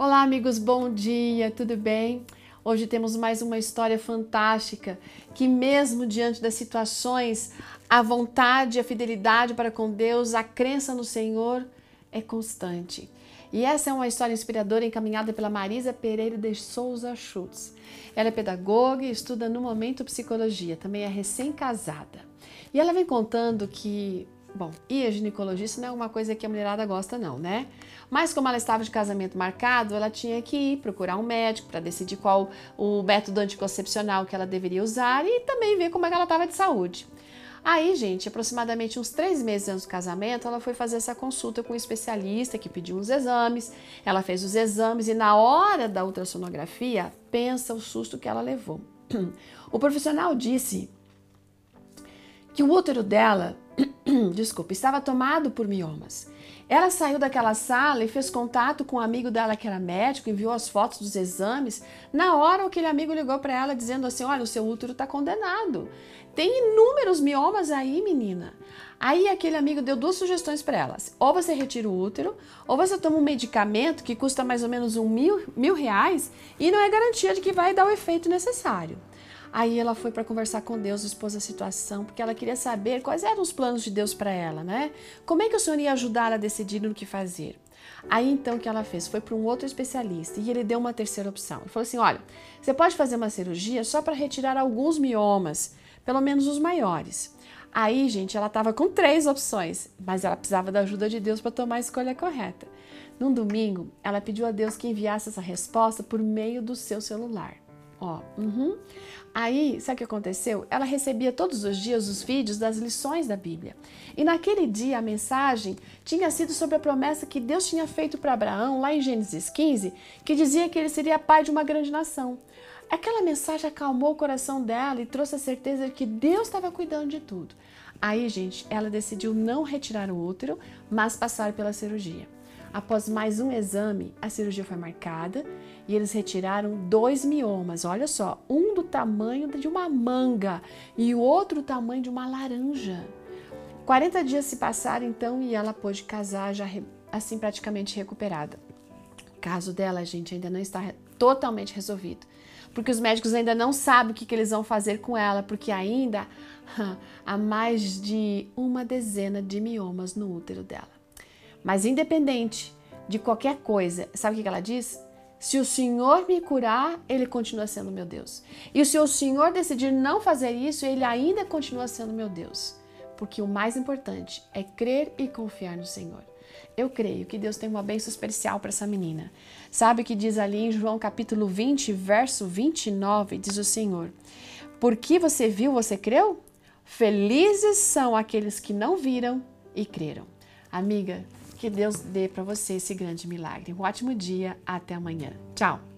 Olá, amigos, bom dia, tudo bem? Hoje temos mais uma história fantástica que, mesmo diante das situações, a vontade, a fidelidade para com Deus, a crença no Senhor é constante. E essa é uma história inspiradora encaminhada pela Marisa Pereira de Souza Schultz. Ela é pedagoga e estuda no momento psicologia, também é recém-casada. E ela vem contando que Bom, e a ginecologista não é uma coisa que a mulherada gosta, não, né? Mas como ela estava de casamento marcado, ela tinha que ir procurar um médico para decidir qual o método anticoncepcional que ela deveria usar e também ver como é que ela estava de saúde. Aí, gente, aproximadamente uns três meses antes do casamento, ela foi fazer essa consulta com um especialista que pediu uns exames. Ela fez os exames e na hora da ultrassonografia, pensa o susto que ela levou. O profissional disse que o útero dela desculpa, estava tomado por miomas. Ela saiu daquela sala e fez contato com um amigo dela que era médico, enviou as fotos dos exames. Na hora, aquele amigo ligou para ela dizendo assim: Olha, o seu útero está condenado. Tem inúmeros miomas aí, menina. Aí aquele amigo deu duas sugestões para elas: ou você retira o útero, ou você toma um medicamento que custa mais ou menos um mil, mil reais e não é garantia de que vai dar o efeito necessário. Aí ela foi para conversar com Deus, expôs a situação, porque ela queria saber quais eram os planos de Deus para ela, né? Como é que o Senhor ia ajudar a decidir no que fazer? Aí então o que ela fez? Foi para um outro especialista e ele deu uma terceira opção. Ele falou assim: olha, você pode fazer uma cirurgia só para retirar alguns miomas, pelo menos os maiores. Aí, gente, ela estava com três opções, mas ela precisava da ajuda de Deus para tomar a escolha correta. Num domingo, ela pediu a Deus que enviasse essa resposta por meio do seu celular. Ó, uhum. Aí, sabe o que aconteceu? Ela recebia todos os dias os vídeos das lições da Bíblia. E naquele dia a mensagem tinha sido sobre a promessa que Deus tinha feito para Abraão, lá em Gênesis 15, que dizia que ele seria pai de uma grande nação. Aquela mensagem acalmou o coração dela e trouxe a certeza de que Deus estava cuidando de tudo. Aí, gente, ela decidiu não retirar o útero, mas passar pela cirurgia. Após mais um exame, a cirurgia foi marcada e eles retiraram dois miomas. Olha só, um do tamanho de uma manga e o outro do tamanho de uma laranja. 40 dias se passaram então e ela pôde casar já assim praticamente recuperada. O caso dela, gente, ainda não está totalmente resolvido, porque os médicos ainda não sabem o que, que eles vão fazer com ela, porque ainda há mais de uma dezena de miomas no útero dela. Mas independente de qualquer coisa, sabe o que ela diz? Se o Senhor me curar, Ele continua sendo meu Deus. E se o Senhor decidir não fazer isso, Ele ainda continua sendo meu Deus. Porque o mais importante é crer e confiar no Senhor. Eu creio que Deus tem uma bênção especial para essa menina. Sabe o que diz ali em João capítulo 20, verso 29? Diz o Senhor: Porque você viu, você creu? Felizes são aqueles que não viram e creram. Amiga, que Deus dê para você esse grande milagre. Um ótimo dia, até amanhã. Tchau!